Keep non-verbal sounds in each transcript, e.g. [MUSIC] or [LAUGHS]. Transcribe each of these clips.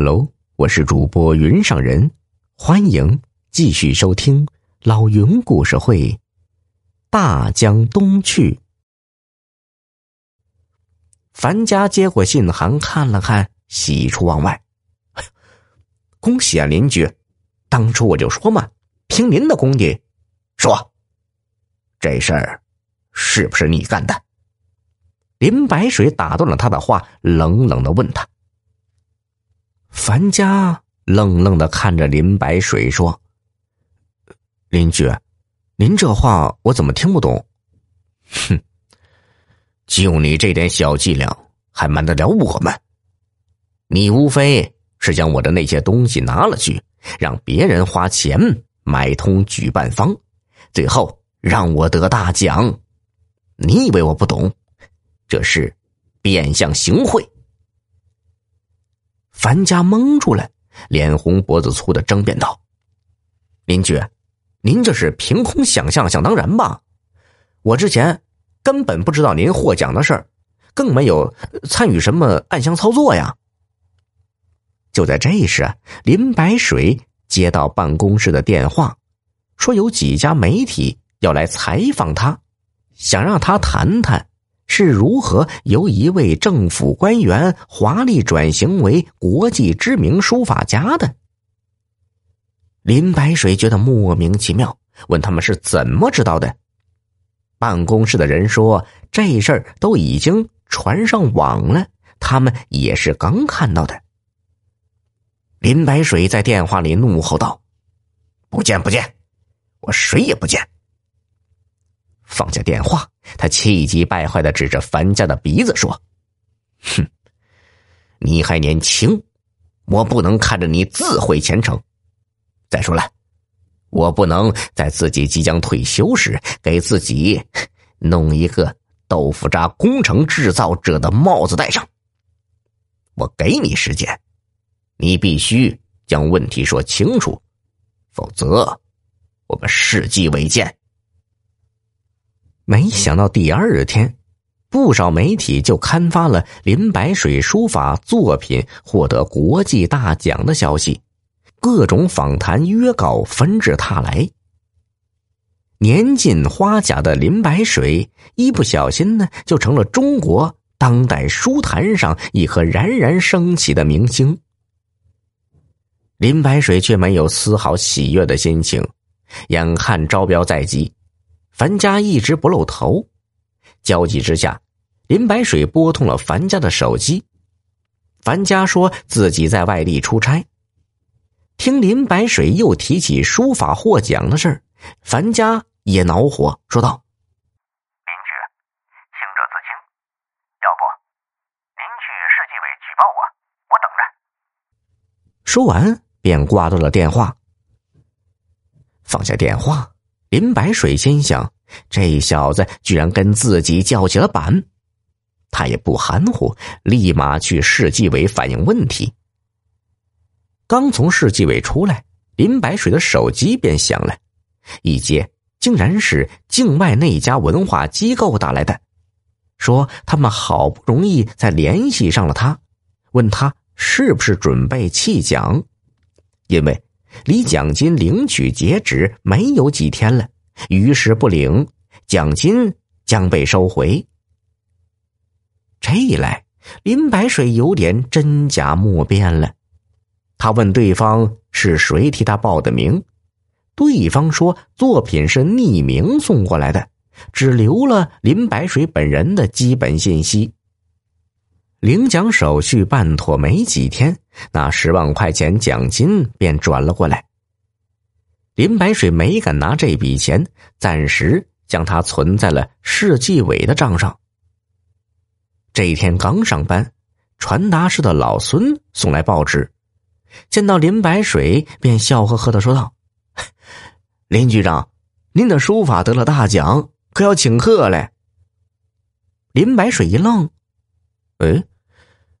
Hello，我是主播云上人，欢迎继续收听老云故事会《大江东去》。樊家接过信函，看了看，喜出望外。[LAUGHS] 恭喜啊，邻居！当初我就说嘛，凭您的功底。说，这事儿是不是你干的？林白水打断了他的话，冷冷的问他。樊家愣愣的看着林白水说：“邻居，您这话我怎么听不懂？”哼，就你这点小伎俩，还瞒得了我们？你无非是将我的那些东西拿了去，让别人花钱买通举办方，最后让我得大奖。你以为我不懂？这是变相行贿。樊家蒙住了，脸红脖子粗的争辩道：“邻居，您这是凭空想象、想当然吧？我之前根本不知道您获奖的事儿，更没有参与什么暗箱操作呀。”就在这时，林白水接到办公室的电话，说有几家媒体要来采访他，想让他谈谈。是如何由一位政府官员华丽转型为国际知名书法家的？林白水觉得莫名其妙，问他们是怎么知道的。办公室的人说，这事儿都已经传上网了，他们也是刚看到的。林白水在电话里怒吼道：“不见不见，我谁也不见。”放下电话，他气急败坏的指着樊家的鼻子说：“哼，你还年轻，我不能看着你自毁前程。再说了，我不能在自己即将退休时给自己弄一个豆腐渣工程制造者的帽子戴上。我给你时间，你必须将问题说清楚，否则我们世纪未见。”没想到第二天，不少媒体就刊发了林白水书法作品获得国际大奖的消息，各种访谈约稿纷至沓来。年近花甲的林白水一不小心呢，就成了中国当代书坛上一颗冉冉升起的明星。林白水却没有丝毫喜悦的心情，眼看招标在即。樊家一直不露头，焦急之下，林白水拨通了樊家的手机。樊家说自己在外地出差，听林白水又提起书法获奖的事儿，樊家也恼火，说道：“邻居，清者自清，要不您去市纪委举报我，我等着。”说完便挂断了电话。放下电话。林白水心想：“这小子居然跟自己叫起了板。”他也不含糊，立马去市纪委反映问题。刚从市纪委出来，林白水的手机便响了，一接竟然是境外那家文化机构打来的，说他们好不容易才联系上了他，问他是不是准备弃奖，因为。离奖金领取截止没有几天了，于是不领奖金将被收回。这一来，林白水有点真假莫辨了。他问对方是谁替他报的名，对方说作品是匿名送过来的，只留了林白水本人的基本信息。领奖手续办妥没几天，那十万块钱奖金便转了过来。林白水没敢拿这笔钱，暂时将它存在了市纪委的账上。这一天刚上班，传达室的老孙送来报纸，见到林白水，便笑呵呵的说道：“ [LAUGHS] 林局长，您的书法得了大奖，可要请客嘞。”林白水一愣。哎，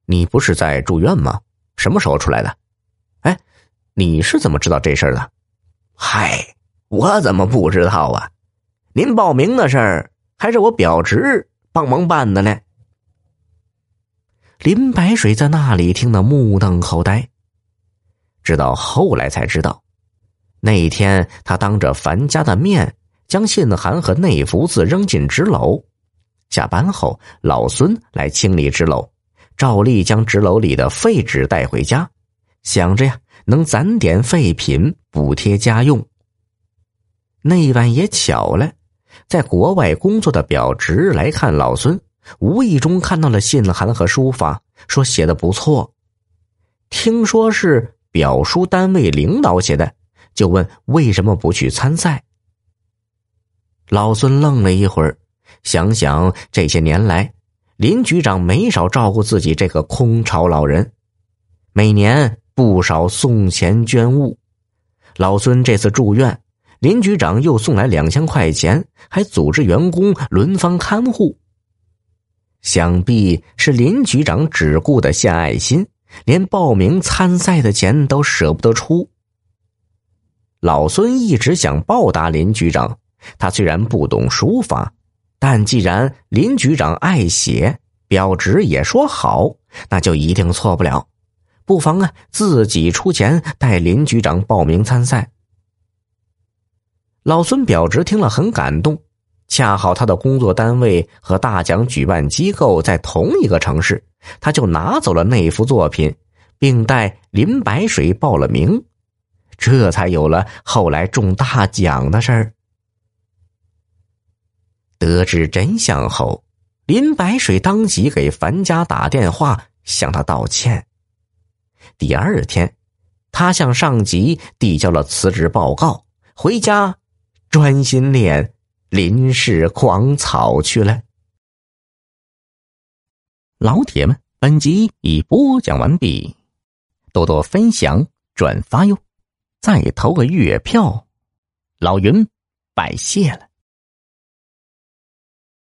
你不是在住院吗？什么时候出来的？哎，你是怎么知道这事儿的？嗨，我怎么不知道啊？您报名的事儿还是我表侄帮忙办的呢。林白水在那里听得目瞪口呆，直到后来才知道，那一天他当着樊家的面将信函和内福字扔进纸篓。下班后，老孙来清理纸篓，照例将纸篓里的废纸带回家，想着呀能攒点废品补贴家用。那一晚也巧了，在国外工作的表侄来看老孙，无意中看到了信函和书法，说写的不错。听说是表叔单位领导写的，就问为什么不去参赛。老孙愣了一会儿，想想这些年来，林局长没少照顾自己这个空巢老人，每年不少送钱捐物。老孙这次住院。林局长又送来两千块钱，还组织员工轮番看护。想必是林局长只顾的献爱心，连报名参赛的钱都舍不得出。老孙一直想报答林局长，他虽然不懂书法，但既然林局长爱写，表侄也说好，那就一定错不了。不妨啊，自己出钱带林局长报名参赛。老孙表侄听了很感动，恰好他的工作单位和大奖举办机构在同一个城市，他就拿走了那幅作品，并带林白水报了名，这才有了后来中大奖的事儿。得知真相后，林白水当即给樊家打电话向他道歉。第二天，他向上级递交了辞职报告，回家。专心练林氏狂草去了。老铁们，本集已播讲完毕，多多分享转发哟，再投个月票，老云拜谢了。